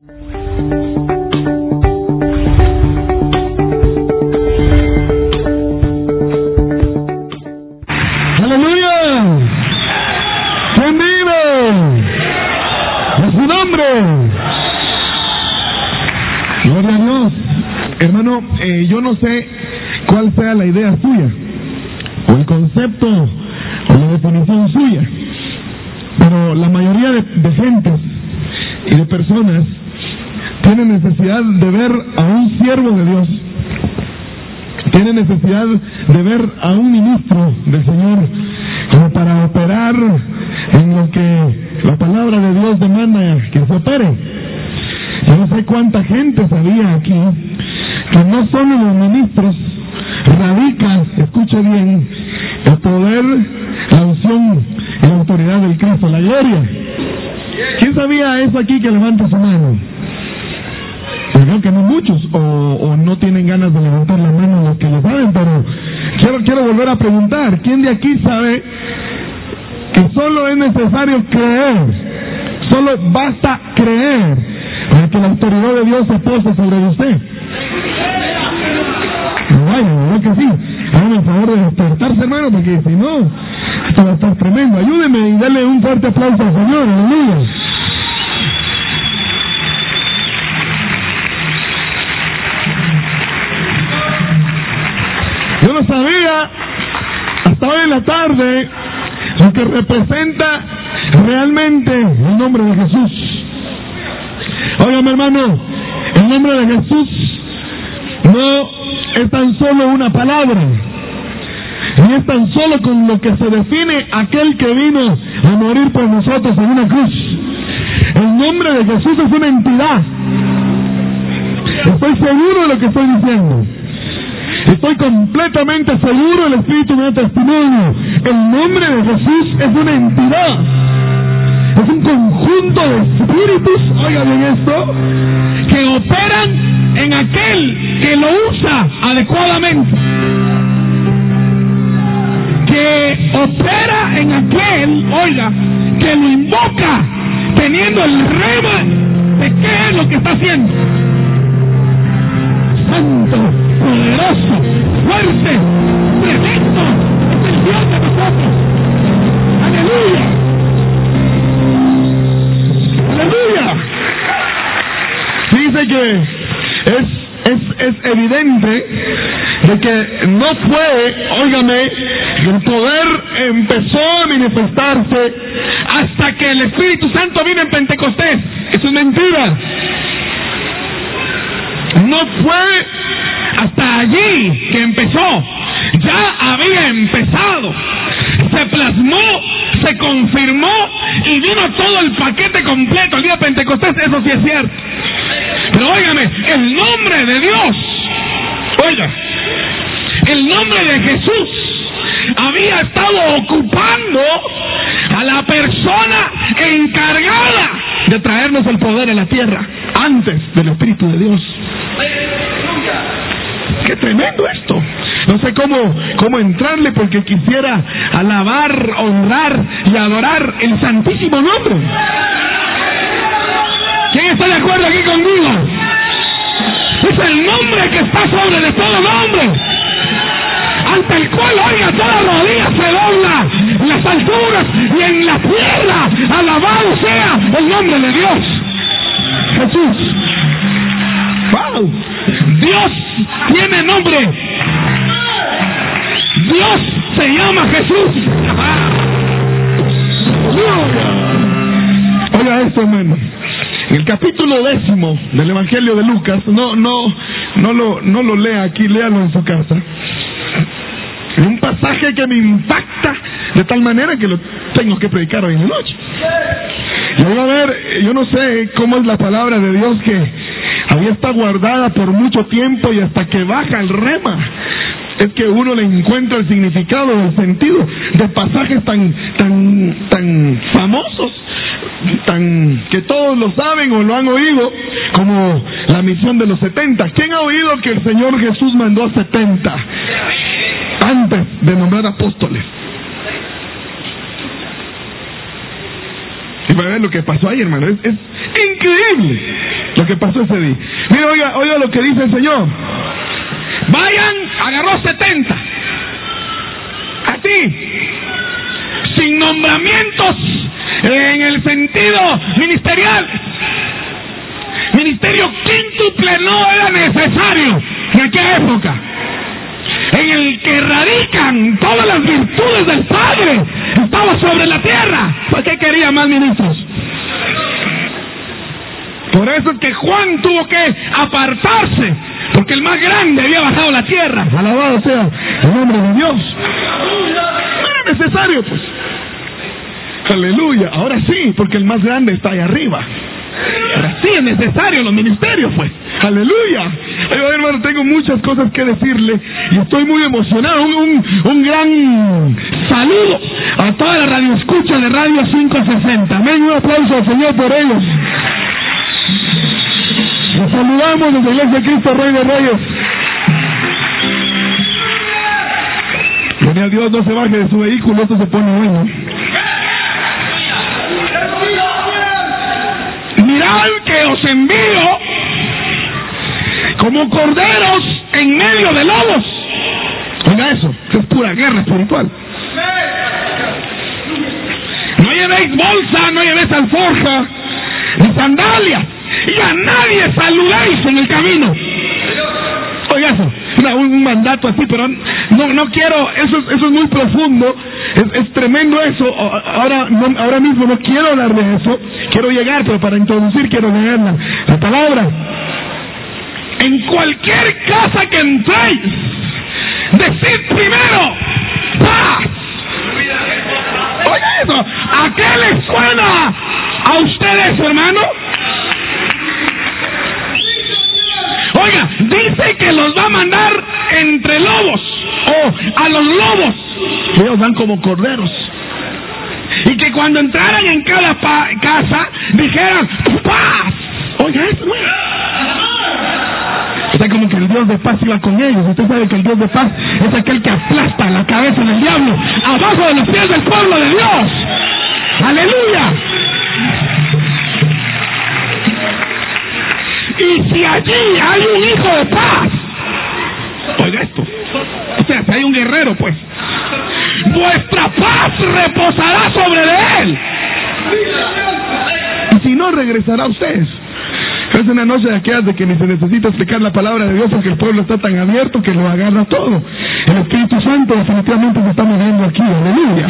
Aleluya. ¿Quién vive? Es su nombre. Gloria a Dios. Hermano, eh, yo no sé cuál sea la idea suya, o el concepto, o la definición suya, pero la mayoría de, de gentes y de personas de ver a un siervo de Dios, tienen necesidad de ver a un ministro del Señor como para operar en lo que la palabra de Dios demanda que se opere. Yo no sé cuánta gente sabía aquí que no solo los ministros radican, escuche bien, el poder, la unción y la autoridad del Cristo, la gloria. ¿Quién sabía eso aquí que levanta su mano? Que no muchos, o, no tienen ganas de levantar la mano los que lo saben, pero quiero, quiero volver a preguntar, ¿quién de aquí sabe que solo es necesario creer? Solo basta creer para que la autoridad de Dios se pose sobre usted. Vaya, ¿verdad que sí? Háganme el favor de despertarse, hermano, porque si no, esto va a estar tremendo. Ayúdeme y dale un fuerte aplauso al Señor, aleluya. Hasta hoy en la tarde lo que representa realmente el nombre de Jesús. Óigame hermano, el nombre de Jesús no es tan solo una palabra, ni es tan solo con lo que se define aquel que vino a morir por nosotros en una cruz. El nombre de Jesús es una entidad. Estoy seguro de lo que estoy diciendo. Estoy completamente seguro, el Espíritu me da testimonio. El nombre de Jesús es una entidad. Es un conjunto de espíritus, oigan bien esto, que operan en aquel que lo usa adecuadamente. Que opera en aquel, oiga, que lo invoca teniendo el rema de qué es lo que está haciendo santo, poderoso, fuerte, tremendo, es el Dios de nosotros. Aleluya. Aleluya. Dice que es, es, es evidente de que no fue, óigame, el poder empezó a manifestarse hasta que el Espíritu Santo vino en Pentecostés. Eso es mentira. No fue hasta allí que empezó. Ya había empezado. Se plasmó, se confirmó y vino todo el paquete completo. El día de Pentecostés, eso sí es cierto. Pero óigame, el nombre de Dios, oiga, el nombre de Jesús había estado ocupando a la persona encargada de traernos el poder en la tierra antes del Espíritu de Dios. Qué tremendo esto. No sé cómo, cómo entrarle porque quisiera alabar, honrar y adorar el santísimo nombre. ¿Quién está de acuerdo aquí conmigo? Es el nombre que está sobre de todo nombre. Ante el cual, oiga, toda rodilla se dobla en las alturas y en la tierra. Alabado sea el nombre de Dios. Jesús. ¡Wow! Dios tiene nombre. Dios se llama Jesús. Oiga esto, hermano. El capítulo décimo del Evangelio de Lucas, no, no, no lo, no lo lea aquí, léalo en su casa. Es un pasaje que me impacta de tal manera que lo tengo que predicar hoy en la noche. Y voy a ver, yo no sé cómo es la palabra de Dios que ahí está guardada por mucho tiempo y hasta que baja el rema. Es que uno le encuentra el significado, el sentido de pasajes tan, tan, tan famosos, tan que todos lo saben o lo han oído, como la misión de los 70. ¿Quién ha oído que el Señor Jesús mandó a 70 antes de nombrar apóstoles? Y para ver lo que pasó ahí, hermano, es, increíble que pasó ese día. Mira, oiga, oiga lo que dice el Señor. Vayan, agarró 70. Así. Sin nombramientos en el sentido ministerial. Ministerio quíntuple no era necesario en aquella época. En el que radican todas las virtudes del Padre. Estaba sobre la tierra. ¿Por qué quería más ministros? Por eso es que Juan tuvo que apartarse, porque el más grande había bajado la tierra. Alabado sea el nombre de Dios. No era necesario, pues. Aleluya. Ahora sí, porque el más grande está ahí arriba. Ahora sí es necesario los ministerios, pues. Aleluya. Ay, hermano, tengo muchas cosas que decirle y estoy muy emocionado. Un, gran saludo a toda la radio escucha de Radio 560. Amén. Un aplauso al Señor por ellos. Los saludamos desde la Iglesia de Cristo Rey de Reyes. Gloria a Dios, no se baje de su vehículo, esto se pone bueno. Que os envío como corderos en medio de lobos. Oiga eso, es pura guerra espiritual. No llevéis bolsa, no llevéis alforja, ni sandalias, y a nadie saludéis en el camino. Oiga eso, un, mandato así, pero no, no quiero, eso, es- eso es muy profundo, es, es tremendo eso. Ahora, ahora mismo no quiero hablar de eso, quiero llegar, pero para introducir quiero leer la, la palabra. En cualquier casa que entréis, decid primero, paz. Oiga eso, ¿a qué les suena a ustedes, hermano? Oiga, dice que los va a mandar entre lobos o a los lobos Ellos van como corderos. y que cuando entraran en cada casa dijeran paz. Oiga eso, güey. O sea, como que el Dios de paz iba con ellos. Usted sabe que el Dios de paz es aquel que aplasta la cabeza del diablo abajo de los pies del pueblo de Dios. Aleluya. Y si allí hay un hijo de paz, oiga esto, o sea, si hay un guerrero, pues, vuestra paz reposará sobre él. Y si no, regresará a ustedes. Es una noche de aquellas de que ni se necesita explicar la palabra de Dios porque el pueblo está tan abierto que lo agarra todo. El Espíritu Santo definitivamente se está moviendo aquí. Aleluya.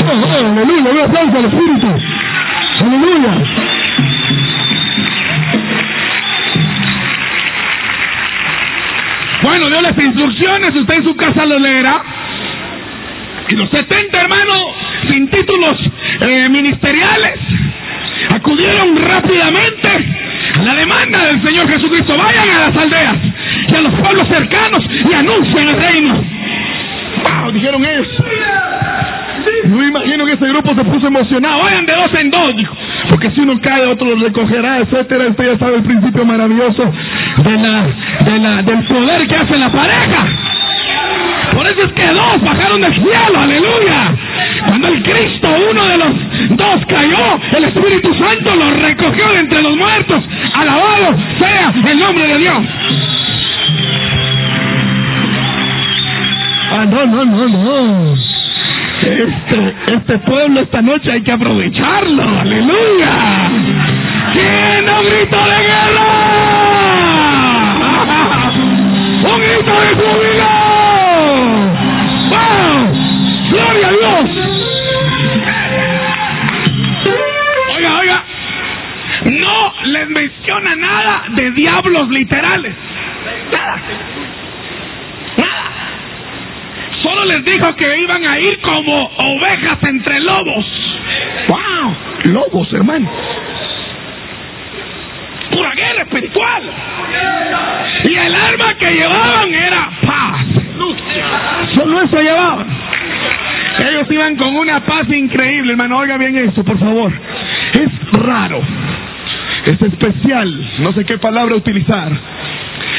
Oh, oh, aleluya. Un aplauso al Espíritu. Aleluya. Bueno, dio las instrucciones, usted en su casa lo leerá. Y los 70 hermanos sin títulos eh, ministeriales acudieron rápidamente a la demanda del Señor Jesucristo. Vayan a las aldeas y a los pueblos cercanos y anuncien el reino. Wow, dijeron ellos. Yo imagino que ese grupo se puso emocionado. Vayan de dos en dos, dijo. Porque si uno cae, otro lo recogerá, etcétera. Usted ya sabe el principio maravilloso de la, de la, del poder que hace la pareja. Por eso es que dos bajaron del cielo, aleluya. Cuando el Cristo, uno de los dos, cayó, el Espíritu Santo lo recogió de entre los muertos. Alabado sea el nombre de Dios. Ah, no, no, no, no. Este, este pueblo esta noche hay que aprovecharlo. ¡Aleluya! ¿Quién no gritó de guerra? ¡Un grito de júbilo! Menciona nada de diablos literales. Nada. Nada. Solo les dijo que iban a ir como ovejas entre lobos. ¡Wow! Lobos, hermano. Pura guerra espiritual. Y el arma que llevaban era paz. Solo eso llevaban. Ellos iban con una paz increíble, hermano. Oiga bien eso, por favor. Es raro. Es especial. No sé qué palabra utilizar.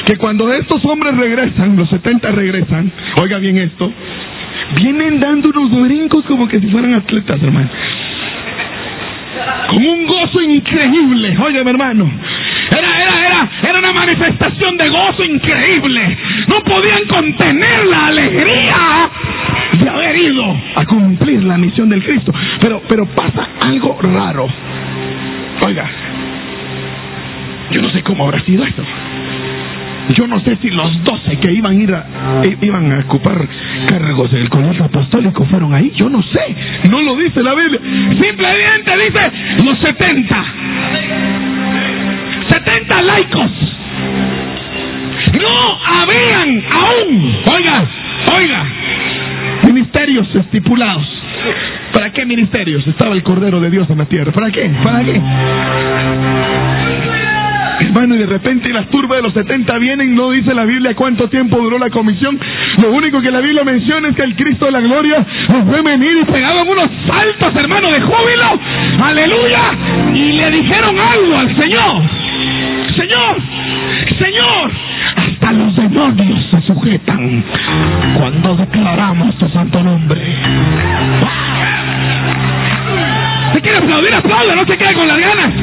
Que cuando estos hombres regresan, los 70 regresan, oiga bien esto, vienen dando unos brincos como que si fueran atletas, hermano. Con un gozo increíble, oiga, mi hermano. Era, era, de gozo increíble. No podían contener la alegría de haber ido a cumplir la misión del Cristo. Pero, pero pasa algo raro. Oiga, yo no sé cómo habrá sido esto. Yo no sé si los doce que iban a ir a, iban a ocupar cargos del colegio apostólico fueron ahí. Yo no sé. No lo dice la Biblia. Simplemente dice los setenta. Setenta laicos. No habían aún, oiga, oiga, ministerios estipulados. ¿Para qué ministerios? Estaba el Cordero de Dios en la tierra. ¿Para qué? ¿Para qué? Hermano, y de repente las turbas de los 70 vienen, no dice la Biblia cuánto tiempo duró la comisión. Lo único que la Biblia menciona es que el Cristo de la gloria nos fue venir y pegaban unos saltos, hermano, de júbilo. Aleluya. Y le dijeron algo al Señor. Señor, Señor, hasta los demonios se sujetan cuando declaramos tu santo nombre. Si quiere aplaudir, aplaude, no se quede con las ganas.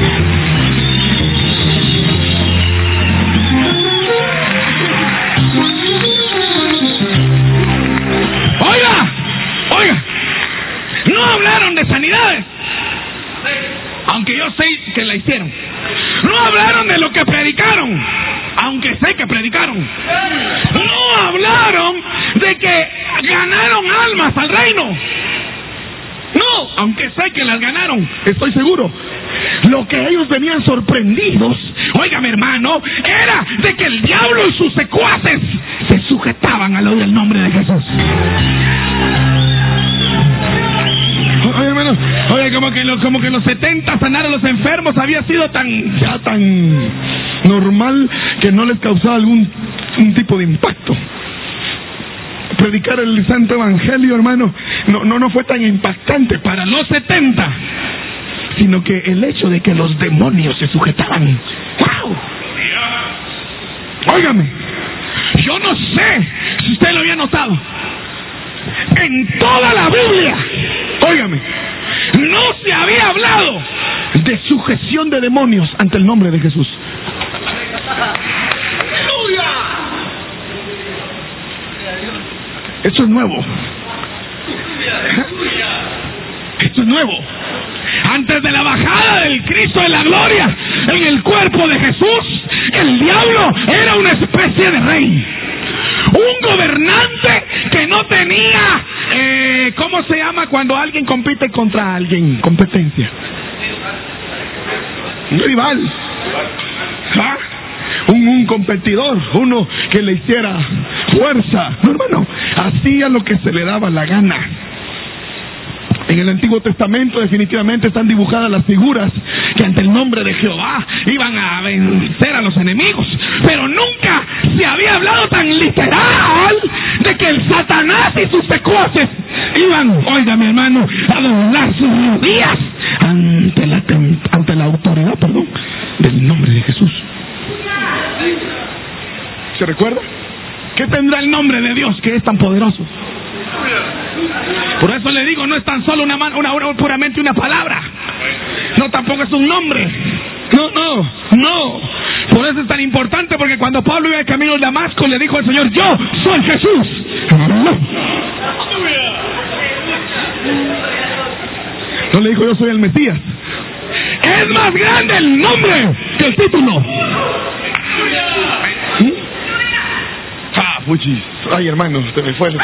Oiga, oiga, no hablaron de sanidades, aunque yo sé que la hicieron. No hablaron de lo que predicaron, aunque sé que predicaron. No hablaron de que ganaron almas al reino. No, aunque sé que las ganaron, estoy seguro. Lo que ellos venían sorprendidos, óigame hermano, era de que el diablo y sus secuaces se sujetaban al oír el nombre de Jesús. Oye, hermano, oye, como que, lo- como que en los 70 sanar a los enfermos había sido tan, ya tan normal que no les causaba algún un tipo de impacto. Predicar el santo evangelio, hermano, no, no, no fue tan impactante para los 70, sino que el hecho de que los demonios se sujetaban. ¡Wow! Óigame, yo no sé si usted lo había notado. En toda la Biblia, óigame, no se había hablado de sujeción de demonios ante el nombre de Jesús. Esto es nuevo. Esto es nuevo. Antes de la bajada del Cristo de la gloria en el cuerpo de Jesús, el diablo era una especie de rey. Un gobernante que no tenía, eh, ¿cómo se llama cuando alguien compite contra alguien? Competencia. Un rival. ¿Ah? Un, competidor, uno que le hiciera fuerza. No, hermano, hacía lo que se le daba la gana. En el Antiguo Testamento definitivamente están dibujadas las figuras que ante el nombre de Jehová iban a vencer a los enemigos. Pero nunca se había hablado tan literal de que el Satanás y sus secuaces iban, oiga mi hermano, a doblar sus rodillas ante la, ante la autoridad, del nombre de Jesús. ¿Se recuerda? ¿Qué tendrá el nombre de Dios que es tan poderoso? Por eso le digo, no es tan solo una, man- una, una- puramente una palabra. No, tampoco es un nombre. No, no, no. Por eso es tan importante, porque cuando Pablo iba de camino de Damasco, le dijo al Señor, yo soy Jesús. No le dijo, yo soy el Mesías. Es más grande el nombre que el título. ¿Mm? Ay, hermano, se me fue. el-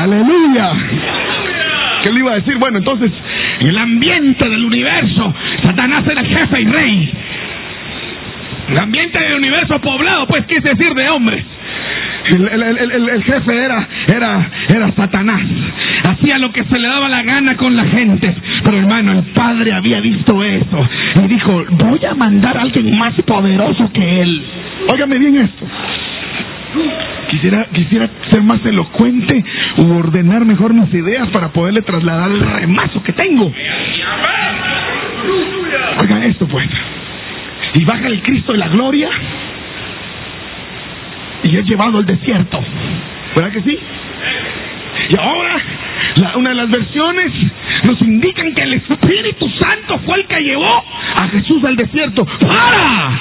Aleluya. ¿Qué le iba a decir? Bueno, entonces, en el ambiente del universo, Satanás era jefe y rey. El ambiente del universo poblado, pues, quise decir de hombres. El, jefe era, era, era Satanás. Hacía lo que se le daba la gana con la gente. Pero hermano, el padre había visto eso. Y dijo, voy a mandar a alguien más poderoso que él. Óigame bien esto. Quisiera, quisiera ser más elocuente u ordenar mejor mis ideas para poderle trasladar el remazo que tengo. Oigan esto pues. Y baja el Cristo de la gloria y es llevado al desierto. ¿Verdad que sí? Y ahora, una de las versiones nos indican que el Espíritu Santo fue el que llevó a Jesús al desierto para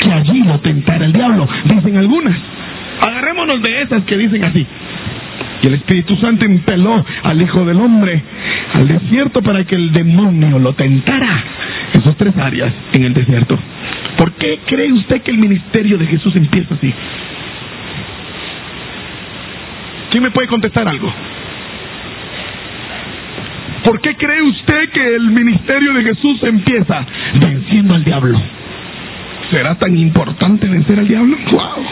que allí lo tentara el diablo, dicen algunas. Agarrémonos de esas que dicen así. Y el Espíritu Santo impeló al Hijo del Hombre al desierto para que el demonio lo tentara. Esas tres áreas en el desierto. ¿Por qué cree usted que el ministerio de Jesús empieza así? ¿Quién me puede contestar algo? ¿Por qué cree usted que el ministerio de Jesús empieza venciendo al diablo? ¿Será tan importante vencer al diablo? ¡Wow!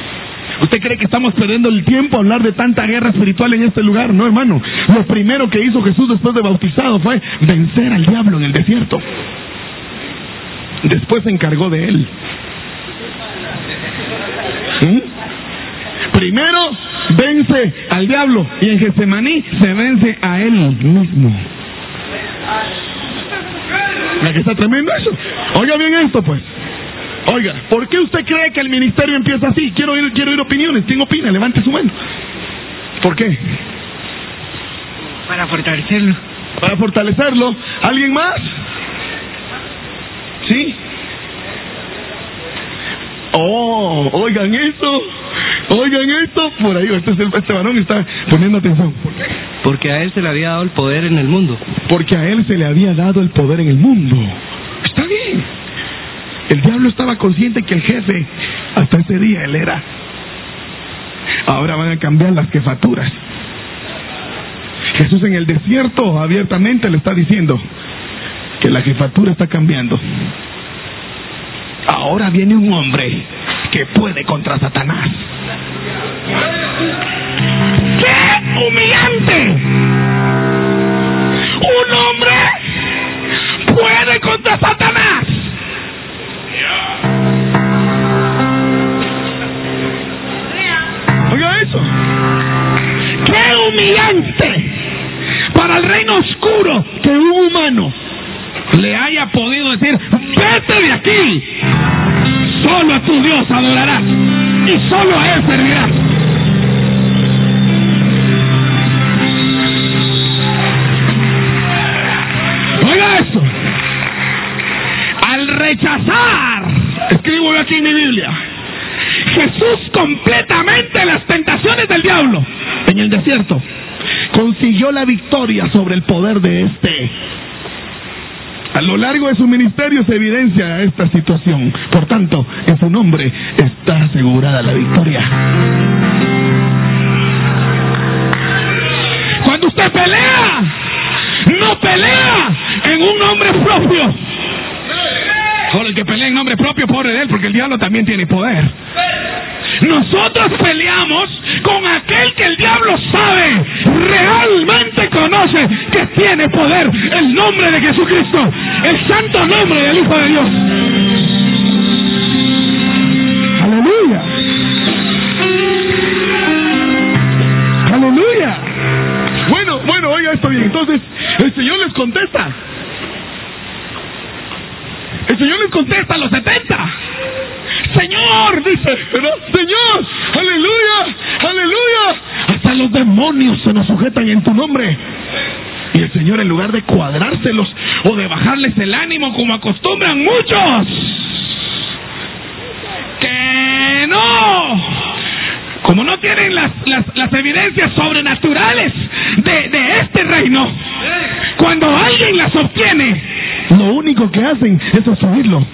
¿Usted cree que estamos perdiendo el tiempo a hablar de tanta guerra espiritual en este lugar? No, hermano. Lo primero que hizo Jesús después de bautizado fue vencer al diablo en el desierto. Después se encargó de él. ¿Mm? Primero vence al diablo y en Getsemaní se vence a él mismo. ¿La que está tremendo eso? Oiga bien esto, pues. Oiga, ¿por qué usted cree que el ministerio empieza así? Quiero oír, quiero oír opiniones. ¿Quién opina? Levante su mano. ¿Por qué? Para fortalecerlo. Para fortalecerlo. ¿Alguien más? ¿Sí? Oh, oigan esto. Oigan esto. Por ahí, este, este varón está poniendo atención. ¿Por qué? Porque a él se le había dado el poder en el mundo. Porque a él se le había dado el poder en el mundo. Está bien. El diablo estaba consciente que el jefe, hasta ese día, él era. Ahora van a cambiar las jefaturas. Jesús en el desierto abiertamente le está diciendo que la jefatura está cambiando. Ahora viene un hombre que puede contra Satanás. ¡Qué humillante! Un hombre puede contra Satanás. Sobre el poder de este. A lo largo de su ministerio se evidencia esta situación. Por tanto, en su nombre está asegurada la victoria. Cuando usted pelea, no pelea en un nombre propio. Ahora el que pelea en nombre propio, pobre de él, porque el diablo también tiene poder. Nosotros peleamos con aquel que el diablo sabe, realmente conoce que tiene poder. El nombre de Jesucristo, el santo nombre del Hijo de Dios. Aleluya. Aleluya. Bueno, bueno, oiga esto bien. Entonces, el Señor les contesta. El Señor les contesta a los 70. Señor, dice. Señor, aleluya, aleluya. Hasta los demonios se nos sujetan en tu nombre. Y el Señor, en lugar de cuadrárselos o de bajarles el ánimo como acostumbran muchos, que no, como no tienen las, las, evidencias sobrenaturales de, este reino, cuando alguien las obtiene, lo único que hacen es obstruirlo.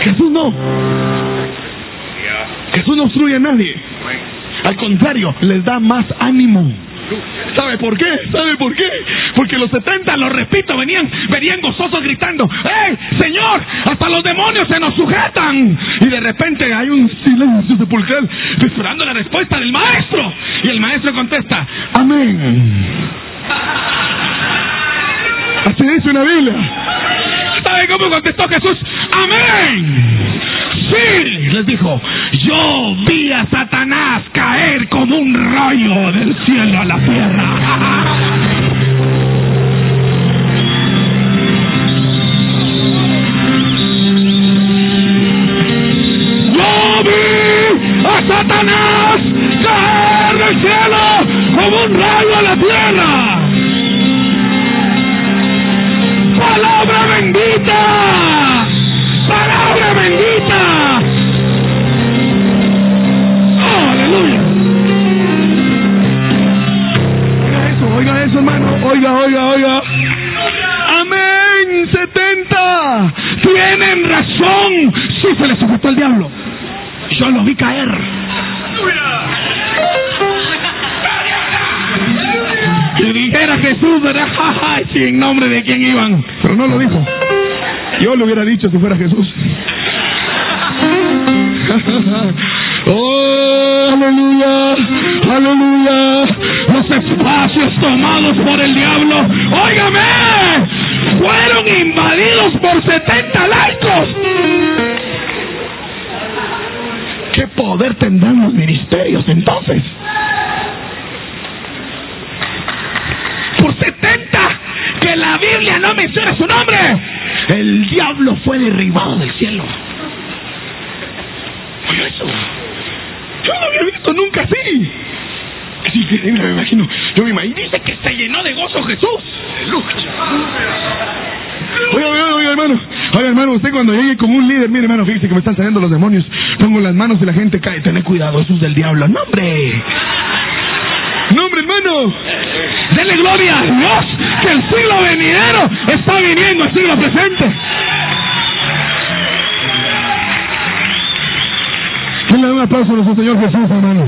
Jesús no. Jesús no obstruye a nadie. Al contrario, les da más ánimo. ¿Sabe por qué? ¿Sabe por qué? Porque los 70, lo repito, venían, venían gozosos gritando, ¡Ey, Señor! Hasta los demonios se nos sujetan. Y de repente hay un silencio sepulcral esperando la respuesta del maestro. Y el maestro contesta, Amén. Así dice una Biblia. ¿Sabe cómo contestó Jesús? Amén. Sí, les dijo, yo vi a Satanás caer como un rayo del cielo a la tierra. Yo vi a Satanás caer del cielo como un rayo a la tierra palabra bendita, palabra bendita. Aleluya. Oiga eso, oiga eso, hermano. Oiga, oiga, oiga. Amén, 70. Tienen razón. Si sí, se les sujetó el diablo. Yo lo vi caer. Y dijera Jesús, ¿verdad? en nombre de quién iban. Pero no lo dijo. Yo lo hubiera dicho si fuera Jesús. ¡Oh, aleluya! ¡Aleluya! Los espacios tomados por el diablo, ¡óigame! Fueron invadidos por 70 laicos. ¿Qué poder tendrán los ministerios entonces? 70 que la Biblia no menciona su nombre. El diablo fue derribado del cielo. Oye eso. Yo no había visto nunca así. Me imagino. Yo me imagino. Dice que se llenó de gozo Jesús. Oye, oye, oye, hermano. Oye, hermano, usted cuando llegue como un líder, mire, hermano, fíjese que me están saliendo los demonios. Pongo las manos y la gente cae. Tener cuidado, eso es del diablo. ¡No! ¡No, hombre, hermano! Dele gloria a Dios que el siglo venidero está viniendo al siglo presente. Denle un aplauso a nuestro Señor Jesús, hermano.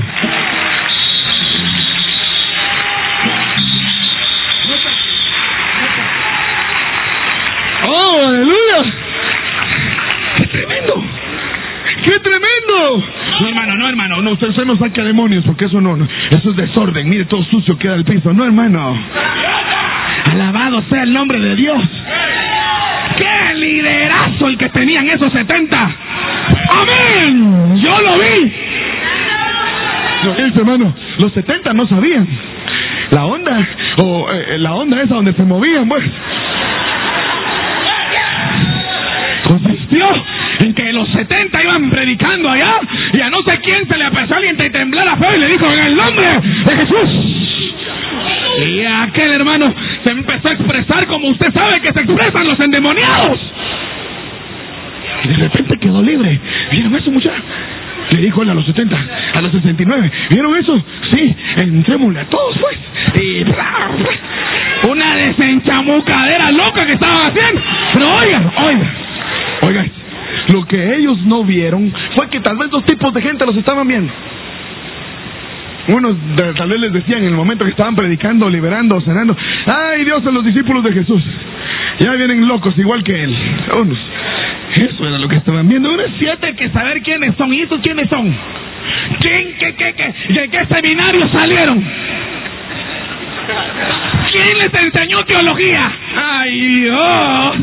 ¡Oh, aleluya! ¡Qué tremendo! ¡Qué tremendo! No, hermano, no, hermano. No, usted, usted no saca demonios porque eso no, no, eso es desorden. Mire, todo sucio queda el piso. No, hermano. Alabado sea el nombre de Dios. ¡Qué liderazo el que tenían esos 70! ¡Amén! Yo lo vi. No, eso, hermano, los 70 no sabían. La onda, o eh, la onda esa donde se movían, pues. Consistió que los 70 iban predicando allá y a no sé quién se le empezó a alguien a temblar la fe y le dijo en el nombre de Jesús. Y aquel hermano se empezó a expresar como usted sabe que se expresan los endemoniados. Y de repente quedó libre. ¿Vieron eso, muchachos? Le dijo él a los 70, a los 69. ¿Vieron eso? Sí, entrémosle a todos, pues. Y una desenchamucadera loca que estaban haciendo. Pero oigan, oigan, Oigan, lo que ellos no vieron fue que tal vez dos tipos de gente los estaban viendo. Unos tal vez les decían en el momento que estaban predicando, liberando, cenando, ay Dios a los discípulos de Jesús. Ya vienen locos igual que él. Unos. Eso era lo que estaban viendo. Unos siete que saber quiénes son. ¿Y estos quiénes son? ¿Quién, qué, qué, qué, de qué seminario salieron? ¿Quién les enseñó teología? ¡Ay, Dios!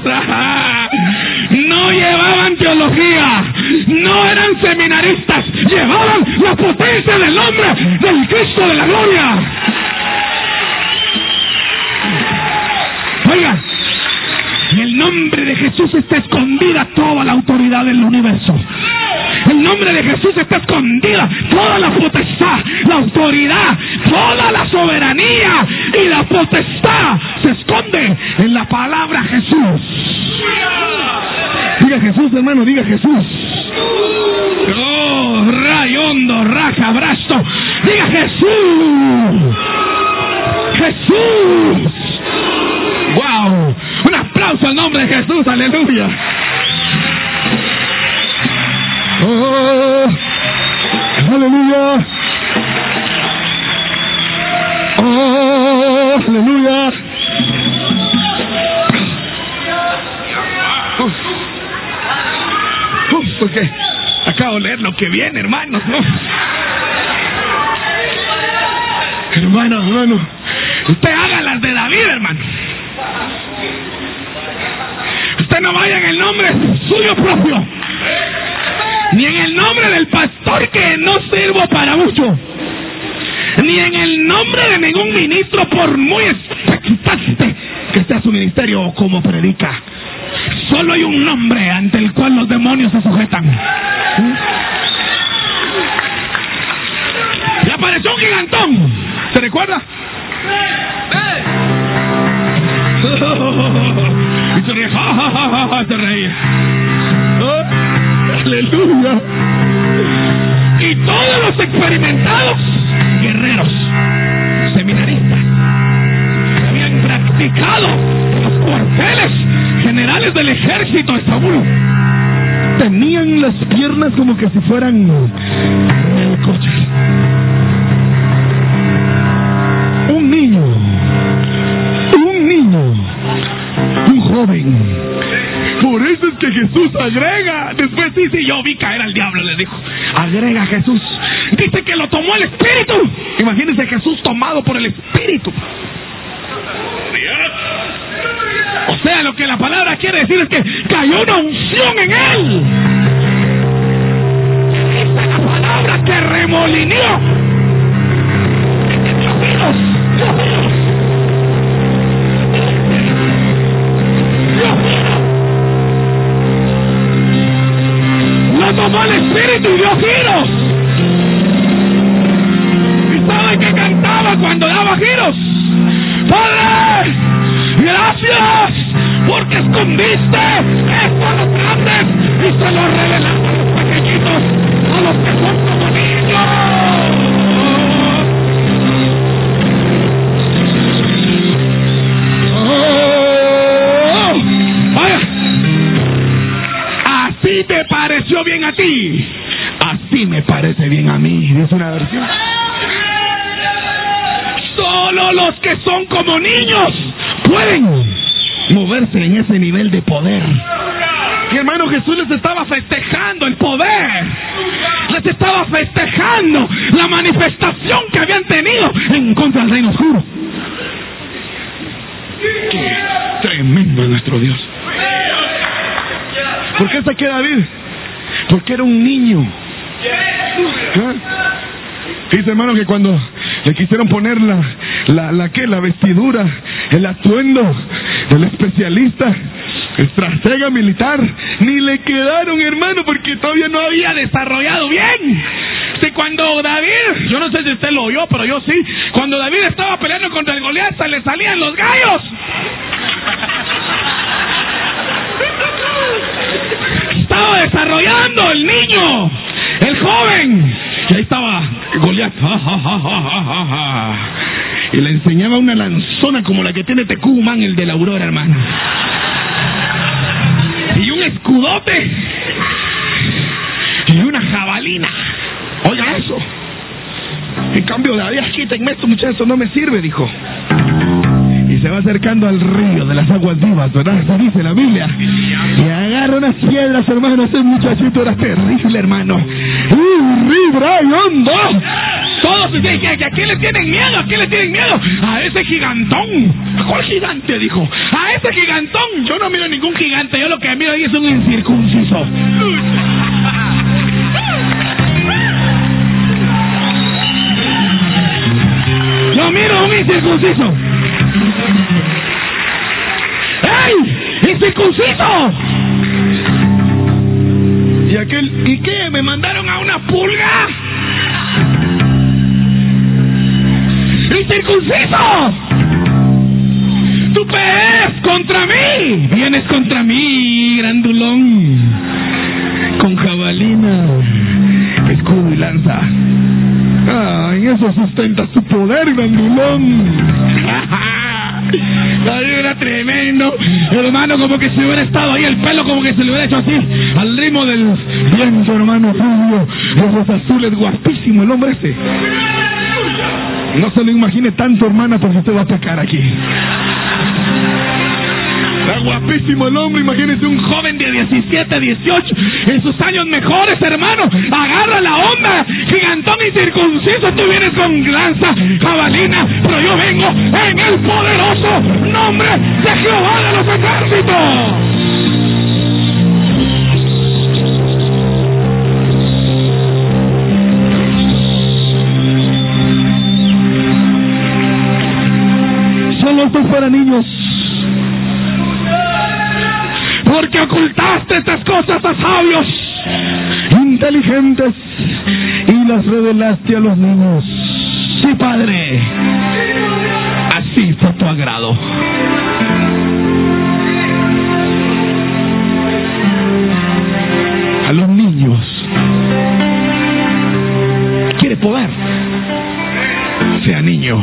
No llevaban teología, no eran seminaristas, llevaban la potencia del nombre del Cristo de la gloria. Oiga, en el nombre de Jesús está escondida toda la autoridad del universo. Nombre de Jesús está escondida toda la potestad, la autoridad, toda la soberanía y la potestad se esconde en la palabra Jesús. Diga Jesús, hermano, diga Jesús. Oh, rayondo, raja, brasto. Diga Jesús. Jesús. Wow. Un aplauso al nombre de Jesús. Aleluya. Oh, aleluya. Oh, aleluya. Porque acabo de leer lo que viene, hermanos. ¿no? Hermano, hermano. Usted haga las de David, hermano. Usted no vaya en el nombre suyo propio. Ni en el nombre del pastor que no sirvo para mucho. Ni en el nombre de ningún ministro, por muy expectante que sea su ministerio o como predica. Solo hay un nombre ante el cual los demonios se sujetan. Y apareció un gigantón. ¿Se recuerda? Y se reía. Aleluya. Y todos los experimentados guerreros, seminaristas, habían practicado los cuarteles generales del ejército de Saúl. Tenían las piernas como que si fueran coches. Un niño, un niño, un joven. Por eso es que Jesús agrega. Después sí, yo vi caer al diablo, le dijo. Agrega Jesús. Dice que lo tomó el Espíritu. Imagínense Jesús tomado por el Espíritu. O sea, lo que la palabra quiere decir es que cayó una unción en él. Esa es la palabra que remolineó. Espíritu y giros. ¿Y saben que cantaba cuando daba giros? Padre, gracias porque escondiste esto a los grandes y se lo revelaste a los pequeñitos, a los que son como niños. Vaya. Así te pareció bien a ti. Así me parece bien a mí. Es una versión. Solo los que son como niños pueden moverse en ese nivel de poder. Mi hermano Jesús les estaba festejando el poder. Les estaba festejando la manifestación que habían tenido en contra del reino oscuro. Qué tremendo es nuestro Dios. ¿Por qué se queda David? Porque era un niño. ¿Ah? Dice hermano que cuando le quisieron poner la, la, la, ¿qué? la vestidura, el atuendo del especialista, estratega militar, ni le quedaron hermano porque todavía no había desarrollado bien. Cuando David, yo no sé si usted lo oyó, pero yo sí, cuando David estaba peleando contra el Goliat, le salían los gallos. Estaba desarrollando el niño, el joven. Y ahí estaba Goliat. Ja. Y le enseñaba una lanzona como la que tiene Tecumán, el de la Aurora, hermano. Y un escudote. Y una jabalina. Oiga eso. En cambio, David, quítenme esto, muchachos, no me sirve, dijo. Y se va acercando al río de las aguas vivas, ¿verdad? Dice la Biblia. Y agarra unas piedras, hermano. Ese muchachito era terrible, hermano. ¡Uh, hondo! Todos dicen que a quién le tienen miedo, a le tienen miedo. A ese gigantón. ¿A cuál gigante? Dijo. A ese gigantón. Yo no miro ningún gigante. Yo lo que miro ahí es un incircunciso. Yo miro un incircunciso. ¡Ey! ¡Incircunciso! ¿Y aquel? ¿Y qué? ¿Me mandaron a una pulga? ¡Incircunciso! ¡Tú peleas contra mí! ¡Vienes contra mí, grandulón! Con jabalina, escudo y lanza. Ah, en eso sustenta su poder, grandulón. Era tremendo. Hermano, como que si hubiera estado ahí, el pelo como que se le hubiera hecho así, al ritmo del viento, hermano, rubio, ojos azules, guapísimo el hombre ese. No se lo imagine tanto, hermana, porque usted va a pecar aquí. Está guapísimo el hombre, imagínese un joven de 17, 18, en sus años mejores, hermano. Agarra la onda, gigantón y circunciso. Tú vienes con lanza, jabalina, pero yo vengo en el poderoso nombre de Jehová de los ejércitos. Fuera niños. Ocultaste estas cosas a sabios. inteligentes y las revelaste a los niños. Sí, Padre. Así fue tu agrado. A los niños. ¿Quiere poder? Sea niño.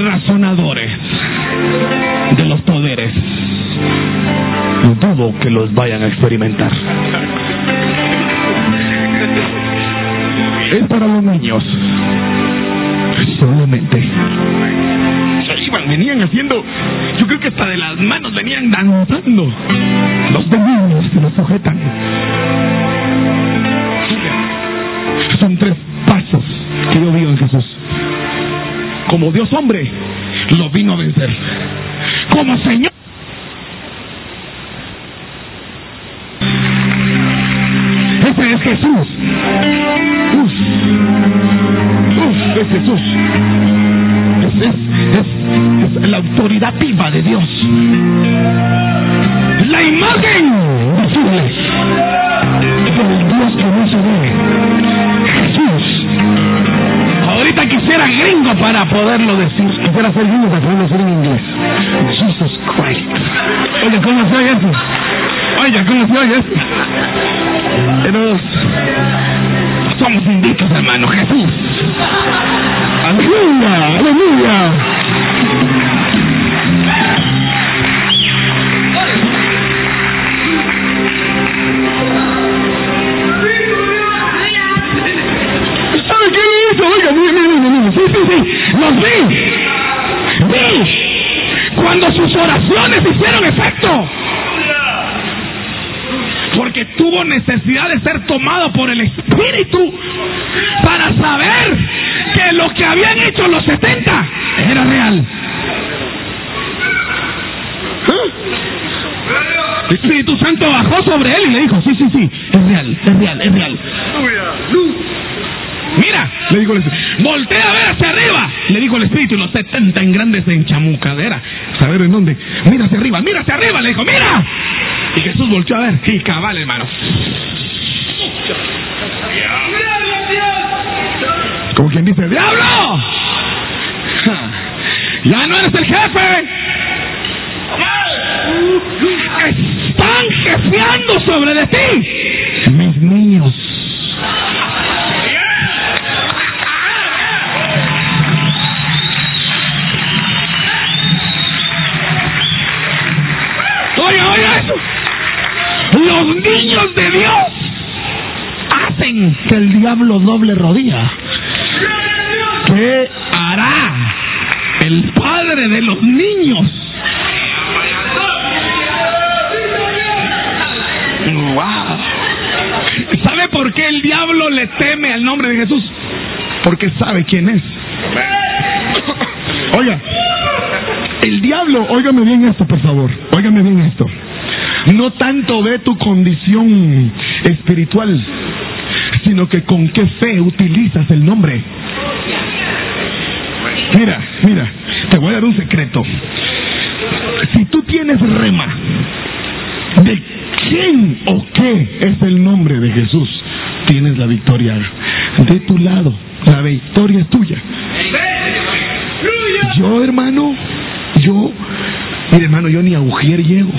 Razonadores de los poderes, dudo que los vayan a experimentar. Es para los niños. Solamente. Se iban, venían haciendo. Yo creo que hasta de las manos venían danzando. Los demonios que los sujetan. Como Dios hombre, lo vino a vencer. Como Señor. Necesidad de ser tomado por el Espíritu para saber que lo que habían hecho los 70 era real. El Espíritu Santo bajó sobre él y le dijo, sí, sí, sí, es real, es real, es real. Mira, le dijo el Espíritu, voltea a ver hacia arriba. Le dijo el Espíritu, los 70 en grandes en chamucadera. ¿Saber en dónde? Mira hacia arriba, mira hacia arriba. Le dijo, mira. Y Jesús volteó a ver. Y cabal, hermano. Como quien dice, ¡Diablo! Ya no eres el jefe. Están jefeando sobre de ti. Mis niños. Los niños de Dios hacen que el diablo doble rodilla. ¿Qué hará el padre de los niños? Wow. ¿Sabe por qué el diablo le teme al nombre de Jesús? Porque sabe quién es. Oiga, el diablo, óigame bien esto, por favor, óigame bien esto. No tanto ve tu condición espiritual, sino que con qué fe utilizas el nombre. Mira, mira, te voy a dar un secreto. Si tú tienes rema de quién o qué es el nombre de Jesús, tienes la victoria de tu lado. La victoria es tuya. Yo, hermano, yo, mire, hermano, yo ni a Ujier llego.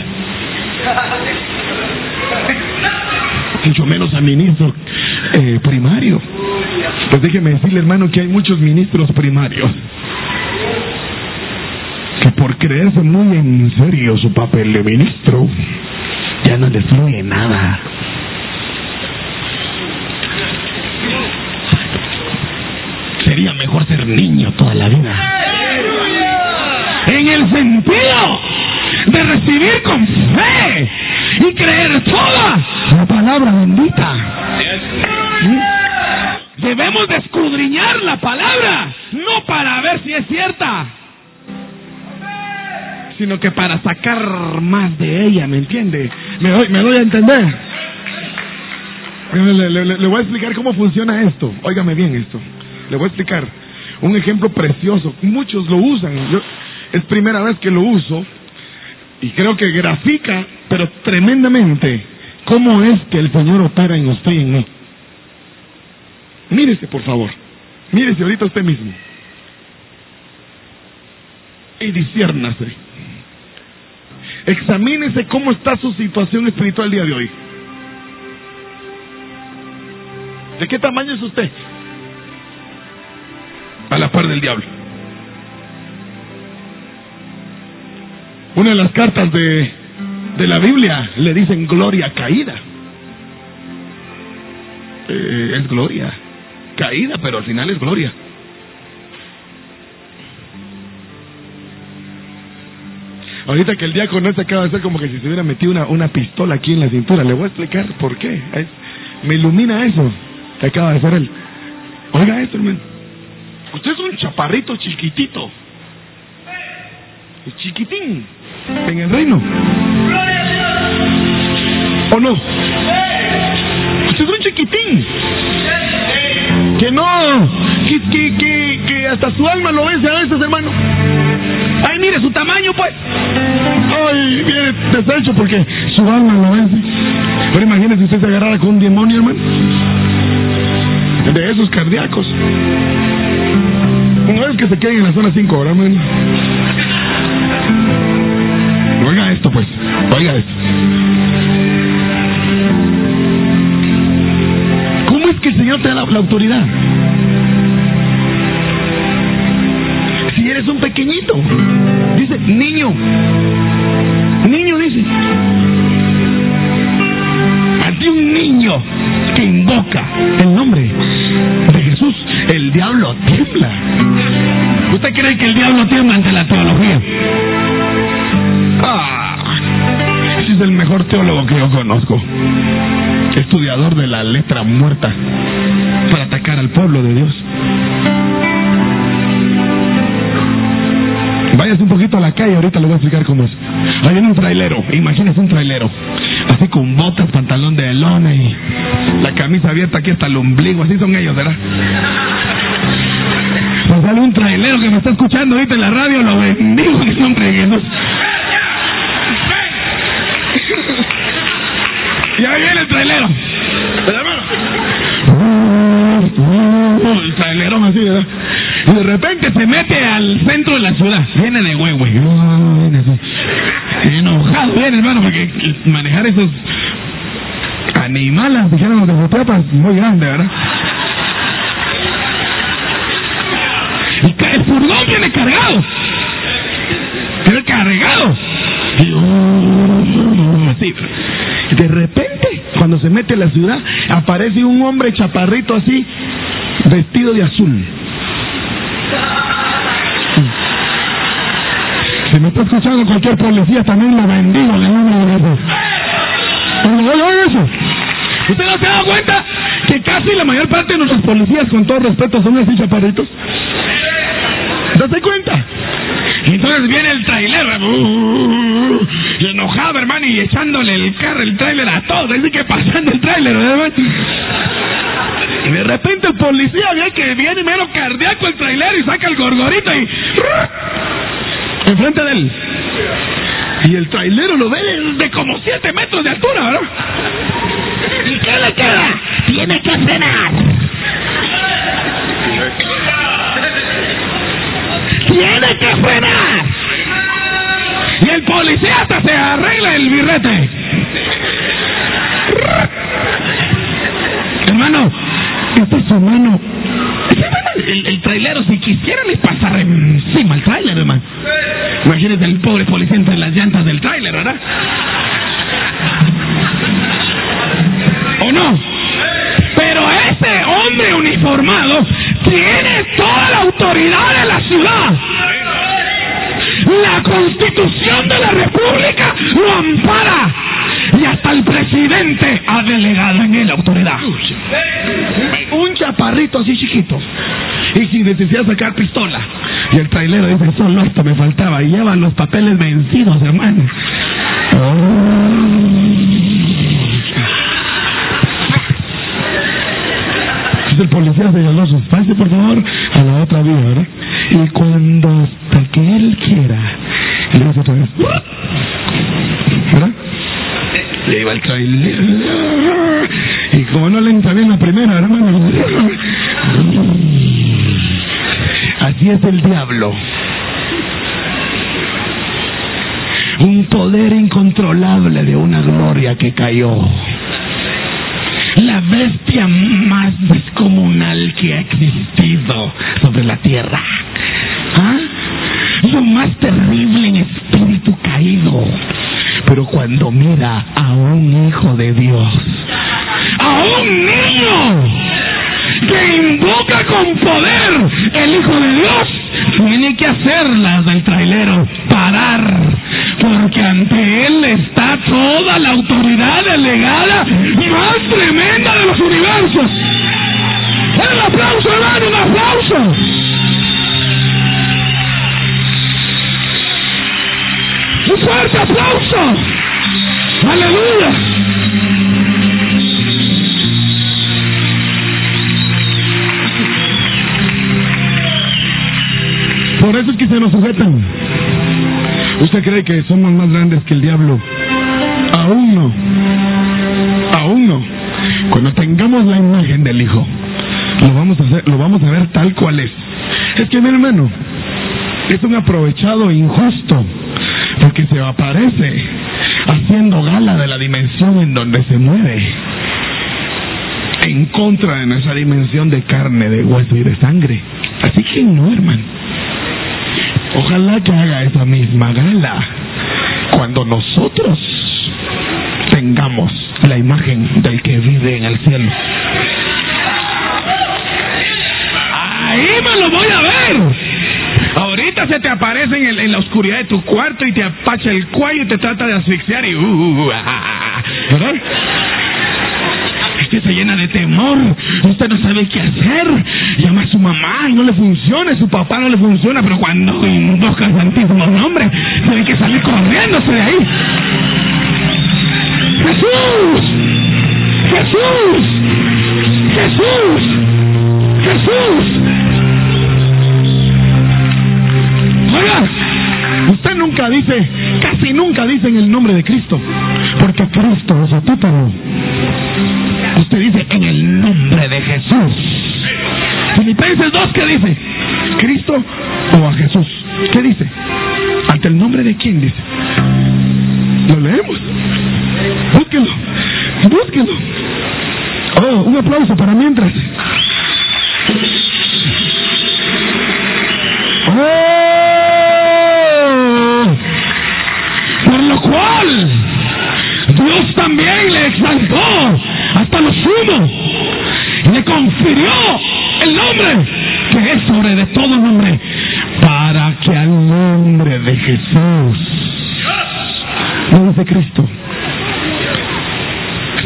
Mucho menos a ministro eh, primario. Pues déjeme decirle, hermano, que hay muchos ministros primarios que por creerse muy en serio su papel de ministro, ya no les fluye nada. Sería mejor ser niño toda la vida. En el sentido de recibir con fe y creer toda la palabra bendita. ¿Sí? Debemos de escudriñar la palabra, no para ver si es cierta, sino que para sacar más de ella, ¿me entiende? Me doy, me doy a entender. Le, le- le- le voy a explicar cómo funciona esto. Óigame bien esto. Le voy a explicar un ejemplo precioso. Muchos lo usan. Yo, es primera vez que lo uso y creo que grafica, pero tremendamente, cómo es que el Señor opera en usted y en mí. Mírese, por favor. Mírese ahorita usted mismo. Y disciérnase. Examínese cómo está su situación espiritual el día de hoy. ¿De qué tamaño es usted? a la par del diablo. Una de las cartas de, de la Biblia le dicen gloria caída. Eh, es gloria caída, pero al final es gloria. Ahorita que el diácono se acaba de hacer como que si se hubiera metido una, una pistola aquí en la cintura, le voy a explicar por qué. Me ilumina eso que acaba de hacer él. Oiga esto, hermano. Usted es un chaparrito chiquitito. Chiquitín. En el reino. ¿O no? Usted es un chiquitín. Que no. Que, que, que, que hasta su alma lo vence a veces, hermano. Ay, mire su tamaño, pues. Ay, viene deshecho porque su alma lo vence. Pero imagínese usted se agarrara con un demonio, hermano. De esos cardíacos. No es que se queden en la zona 5 ahora, hermano. Pues. Oiga esto. ¿Cómo es que el Señor te da la, la autoridad? Si eres un pequeñito. Dice, niño. Niño dice. Ante un niño que invoca el nombre de Jesús, el diablo tiembla. ¿Usted cree que el diablo tiembla ante la teología? Ah, el mejor teólogo que yo conozco. Estudiador de la letra muerta para atacar al pueblo de Dios. Váyase un poquito a la calle, ahorita le voy a explicar cómo es. Ahí viene un trailero, imagínese un trailero. Así con botas, pantalón de lona y la camisa abierta aquí hasta el ombligo, así son ellos, ¿verdad? Pues sale un trailero que me está escuchando ahorita en la radio, lo bendigo en el nombre trailero. El trailerón así, ¿verdad? Y de repente se mete al centro de la ciudad. Viene de. Viene así. Enojado, viene hermano, porque manejar esos animales, dijeron los de Jotepas, muy grande, ¿verdad? Y el furgón viene cargado. Viene cargado. Y, uh. De repente, se mete a la ciudad, aparece un hombre chaparrito así, vestido de azul. Si me está escuchando cualquier policía, también lo bendigo en el nombre de Jesús. Oiga eso. ¿Usted no se ha dado cuenta que casi la mayor parte de nuestros policías, con todo respeto, son así chaparritos? Entonces viene el trailero, uh, y enojado, hermano, y echándole el carro, el trailer a todos, así que pasando el trailer, hermano. Y de repente el policía ve que viene mero cardíaco el trailer y saca el gorgorito y... Enfrente de él. Y el trailero lo ve de, de como 7 metros de altura, ¿verdad? ¿Y qué le queda? Tiene que frenar. Tiene que frenar. Y el policía hasta se arregla el birrete. Hermano, esta es su mano. El, el trailero, si quisiera, le pasar encima al trailer, hermano. Imagínese el pobre policía entre las llantas del trailer, ¿verdad? ¿O no? Pero ese hombre uniformado tiene toda la autoridad de la ciudad. La constitución de la república lo ampara. Y hasta el presidente ha delegado en él autoridad. Un chaparrito así chiquito. Y sin necesidad sacar pistola. Y el trailero dice, solo esto me faltaba. Y llevan los papeles vencidos, hermano. Es el policía señaloso. Pase por favor a la otra vía, ¿verdad? Y cuando hasta que él quiera, le dice otra vez. ¿Verdad? Le iba el trailer. Y como no le entra bien la primera, hermano. Así es el diablo. Un poder incontrolable de una gloria que cayó. La bestia más descomunal que ha existido sobre la tierra. ¿Ah? Lo más terrible en espíritu caído. Pero cuando mira a un hijo de Dios, a un niño que invoca con poder el Hijo de Dios, tiene que hacerlas del trailero parar, porque ante él está toda la autoridad delegada más tremenda de los universos. Un aplauso. ¿Usted cree que somos más grandes que el diablo? Aún no. Aún no. Cuando tengamos la imagen del Hijo, lo vamos a ver tal cual es. Es que mi hermano es un aprovechado injusto porque se aparece haciendo gala de la dimensión en donde se mueve en contra de nuestra dimensión de carne, de hueso y de sangre. Así que no, hermano. Ojalá que haga esa misma gala cuando nosotros tengamos la imagen del que vive en el cielo. Ahí me lo voy a ver. Ahorita se te aparece en, el- en la oscuridad de tu cuarto y te apacha el cuello y te trata de asfixiar y... Uh, ah, ah, ¿Verdad? Usted se llena de temor, usted no sabe qué hacer, llama a su mamá y no le funciona, a su papá no le funciona, pero cuando invoca el santísimo nombre, tiene que salir corriéndose de ahí. ¡Jesús! ¡Jesús! ¡Jesús! ¡Jesús! Oiga, usted nunca dice, casi nunca dice en el nombre de Cristo, porque Cristo es su título. Usted dice en el nombre de Jesús. Filipenses 2, ¿qué dice? ¿Cristo o a Jesús? ¿Qué dice? ¿Ante el nombre de quién dice? Lo leemos. Búsquenlo. Búsquenlo. Oh, un aplauso para mientras. Nombre que es sobre de todo nombre, para que al nombre de Jesús No dice Cristo.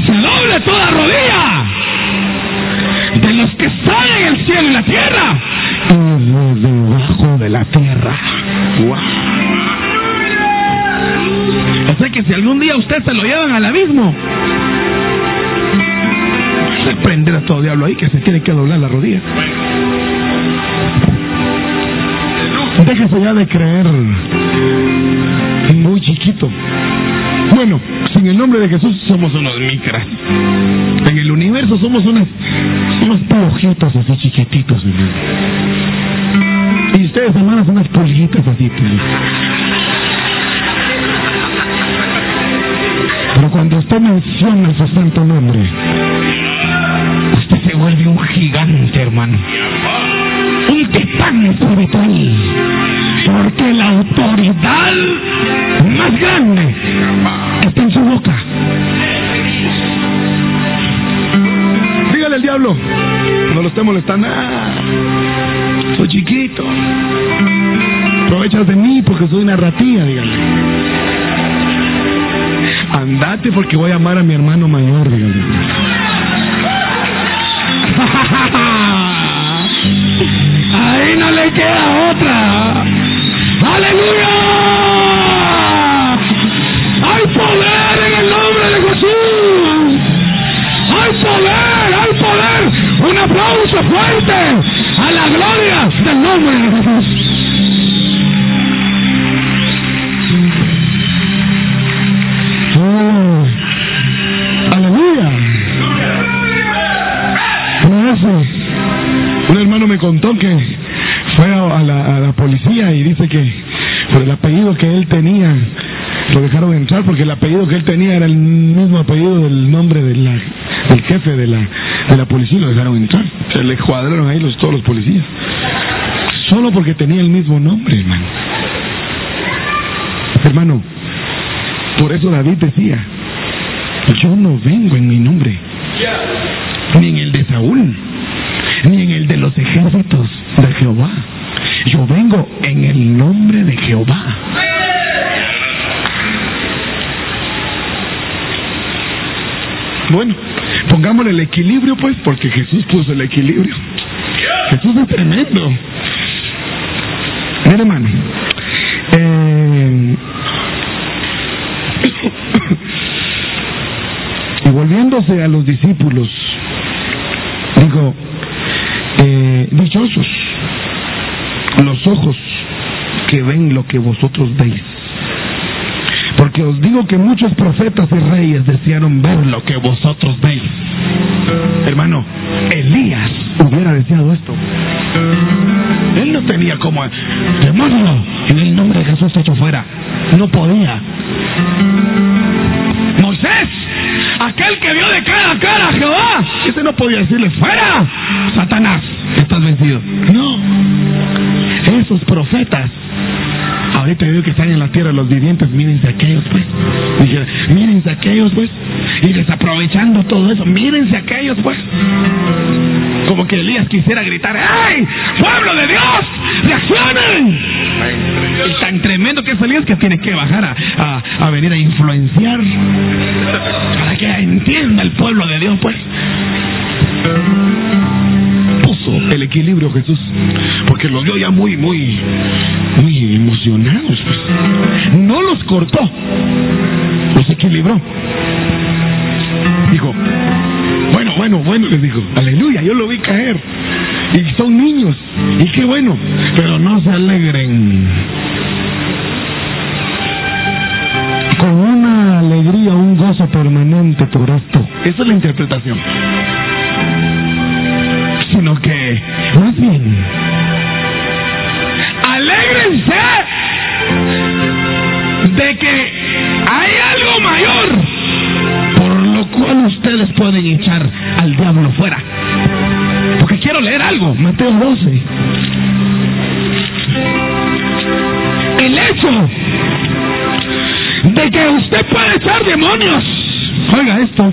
se doble toda rodilla de los que están en el cielo y la tierra Y los debajo de la tierra. O sea que si algún día usted se lo llevan al abismo, Reprender a todo diablo ahí que se tiene que doblar la rodilla. Déjese ya de creer muy chiquito. Bueno, sin el nombre de Jesús somos unos micras. En el universo somos unas, unos piojitos así chiquititos. hermano. Y ustedes, hermanas, unas pulguitas así. pues. Pero cuando usted menciona su santo nombre, usted se vuelve un gigante, hermano. Al diablo, no lo esté molestando. Ah, soy chiquito. Aprovechas de mí porque soy una ratilla. Andate porque voy a amar a mi hermano mayor, dígale. Ahí no le queda otra. ¡Aleluya! ¡Hay poder en el nombre de Jesús! ¡Hay poder! ¡Hay poder! ¡Un aplauso fuerte a la gloria del nombre de Jesús! Oh, aleluya. Un hermano me contó que fue a, la, policía y dice que por el apellido que él tenía lo dejaron entrar porque el apellido que él tenía era el mismo apellido del nombre del jefe de la, de la policía y lo dejaron entrar. Se le cuadraron ahí los, todos los policías. Solo porque tenía el mismo nombre, hermano. Hermano, por eso David decía, yo no vengo en mi nombre, ni en el de Saúl, ni en el de los ejércitos de Jehová. Yo vengo en el nombre de Jehová. Bueno, pongámosle el equilibrio, pues, porque Jesús puso el equilibrio. Jesús es tremendo. Mira, hermano. Eh, y volviéndose a los discípulos, digo, eh, dichosos los ojos que ven lo que vosotros veis. Porque os digo que muchos profetas y reyes desearon ver lo que vosotros veis. Hermano, Elías hubiera deseado esto. Él no tenía como, demonio, en el nombre de Jesús hecho fuera. No podía. Moisés, aquel que vio de cara a cara a Jehová, ese no podía decirle, fuera, Satanás, estás vencido. No, esos profetas Ahorita veo que están en la tierra los vivientes, mírense aquellos pues. Dije, mírense aquellos pues. Y desaprovechando todo eso, mírense aquellos pues. Como que Elías quisiera gritar, ¡ay! ¡Pueblo de Dios! ¡Reaccionen! Y tan tremendo que es Elías que tiene que bajar a, a, a venir a influenciar para que entienda el pueblo de Dios pues el equilibrio Jesús, porque los vio ya muy, muy, muy emocionados. Pues. No los cortó, los equilibró. Dijo, bueno, bueno, bueno, les dijo, aleluya, yo lo vi caer. Y son niños, y qué bueno, pero no se alegren. Con una alegría, un gozo permanente por esto. Esa es la interpretación sino que, bien, alégrense de que hay algo mayor por lo cual ustedes pueden echar al diablo fuera. Porque quiero leer algo, Mateo 12. El hecho de que usted puede echar demonios, oiga esto,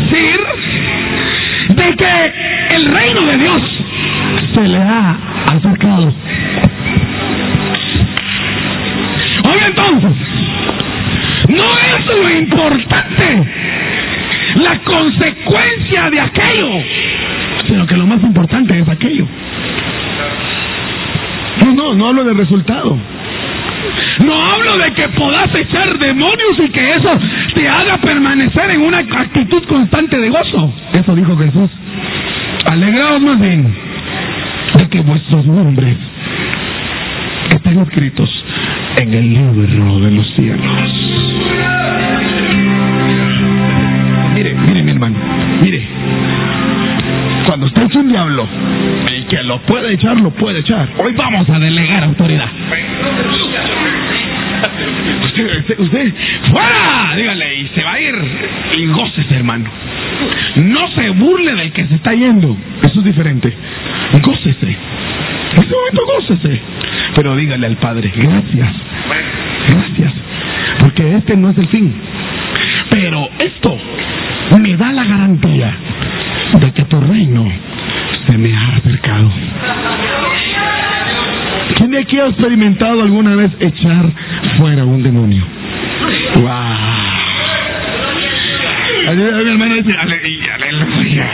decir de que el reino de Dios se le ha acercado. Oye entonces, no es lo importante la consecuencia de aquello, sino que lo más importante es aquello. No, no, no hablo del resultado. No hablo de que puedas echar demonios y que eso te haga permanecer en una actitud constante de gozo. Eso dijo Jesús. Alegraos más bien de que vuestros nombres estén escritos en el libro de los cielos. Mire, mire mi hermano, mire. Cuando usted es un diablo, el que lo puede echar, lo puede echar. Hoy vamos a delegar autoridad. Usted, fuera, dígale, y se va a ir. Y gócese, hermano. No se burle del que se está yendo. Eso es diferente. Gócese. En ese momento gócese. Pero dígale al Padre, gracias. Gracias. Porque este no es el fin. Pero esto me da la garantía de que tu reino se me ha acercado. ¿Quién de aquí ha experimentado alguna vez echar fuera un demonio? ¡Wow! Mi hermano dice, aleluya.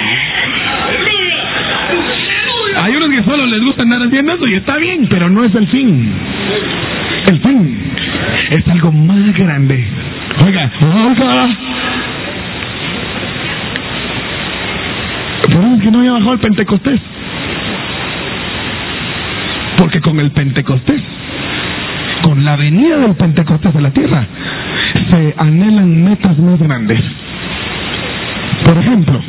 Hay unos que solo les gusta andar haciendo eso y está bien, pero no es el fin. El fin es algo más grande. Oiga, oiga. Pero es que no había bajado el Pentecostés. Porque con el Pentecostés, con la venida del Pentecostés a la tierra, se anhelan metas más grandes. Por ejemplo,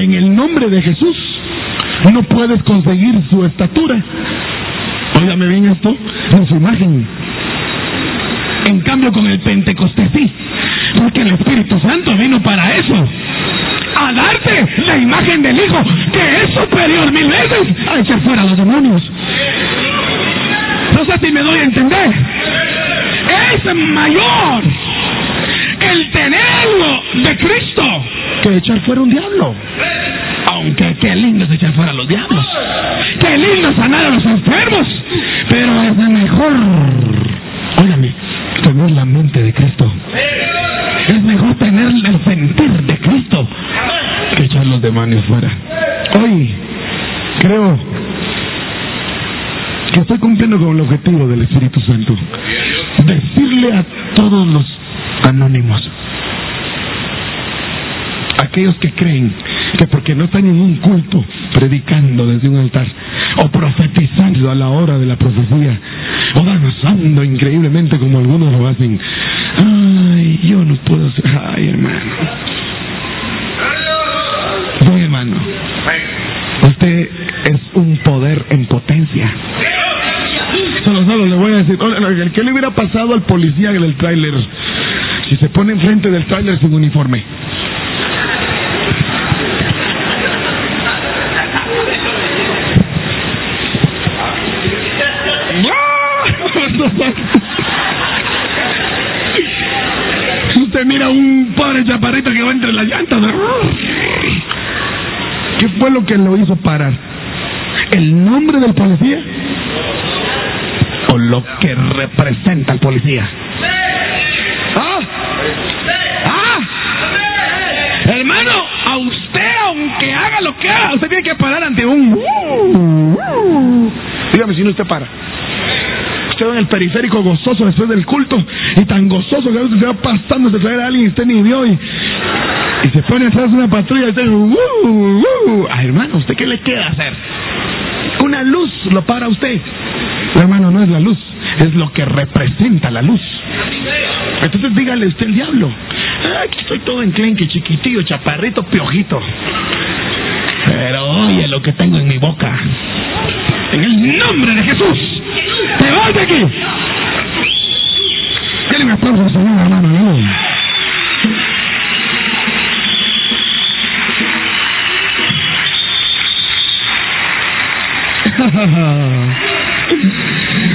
en el nombre de Jesús no puedes conseguir su estatura. Óigame bien esto, en su imagen. En cambio, con el Pentecostés sí. Porque el Espíritu Santo vino para eso. A darte la imagen del Hijo, que es superior mil veces a echar fuera a los demonios. No sé si me doy a entender. Es mayor el tenerlo de Cristo Que echar fuera un diablo. aunque qué lindo es echar fuera a los diablos. Qué lindo sanar a los enfermos. Pero es mejor, Óigame, tener la mente de Cristo. es mejor tener el sentir de Cristo. que echar los demonios fuera. Hoy creo que estoy cumpliendo con el objetivo del Espíritu Santo. Decirle a todos los anónimos, aquellos que creen que porque no están en un culto predicando desde un altar o profetizando a la hora de la profecía o danzando increíblemente como algunos lo hacen, ay, yo no puedo ser, ay hermano. Sí, hermano. Usted es un poder en potencia. Le voy a decir, ¿qué le hubiera pasado al policía del tráiler si se pone enfrente del tráiler sin uniforme? Usted mira un pobre chaparrito que va entre las llantas. ¿Qué fue lo que lo hizo parar? ¿El nombre del policía? ¿O lo que representa al policía? ¡Ah! ¡Ah! Hermano, a usted, aunque haga lo que haga, usted tiene que parar ante un... Dígame si no usted para. Usted en el periférico gozoso después del culto y tan gozoso que a veces se va pasando de traer a alguien y usted ni vio y, y se pone atrás de una patrulla y usted, "Uh, uh". Ay, hermano, ¿usted qué le queda hacer? Una luz lo para usted. Hermano, no es la luz, es lo que representa la luz. Entonces dígale usted el diablo. "Ah, Aquí estoy todo enclenque, chiquitillo, chaparrito, piojito. Pero oye lo que tengo en mi boca. En el nombre de Jesús. ¡Te vas de aquí! Denle un aplauso al Señor, hermano. aleluya.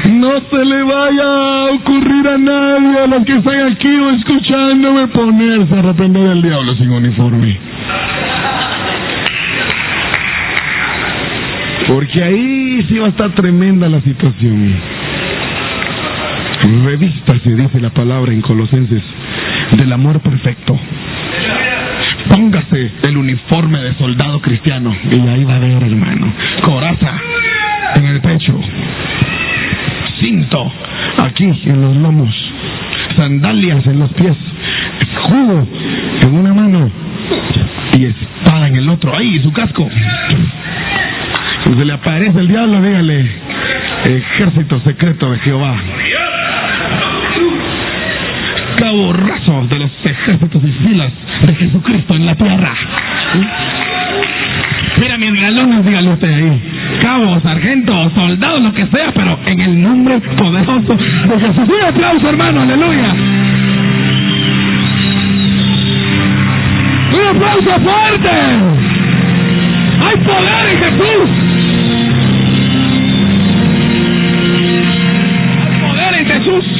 No se le vaya a ocurrir a nadie a los que están aquí o escuchándome ponerse a reprender al diablo sin uniforme. Porque ahí sí va a estar tremenda la situación. Revístase, dice la palabra en Colosenses, del amor perfecto. Póngase el uniforme de soldado cristiano. Y ahí va a ver, hermano. Coraza en el pecho. Aquí en los lomos. Sandalias en los pies. Escudo en una mano. Y espada en el otro. Ahí, su casco. Si se le aparece el diablo, dígale. Ejército secreto de Jehová. Cabo raso de los ejércitos y filas de Jesucristo en la tierra. Mira, mis galones, dígale usted ahí cabo, sargento, soldado, lo que sea, pero en el nombre poderoso de Jesús. Un aplauso, hermano, aleluya. Un aplauso fuerte. Hay poder en Jesús. Hay poder en Jesús.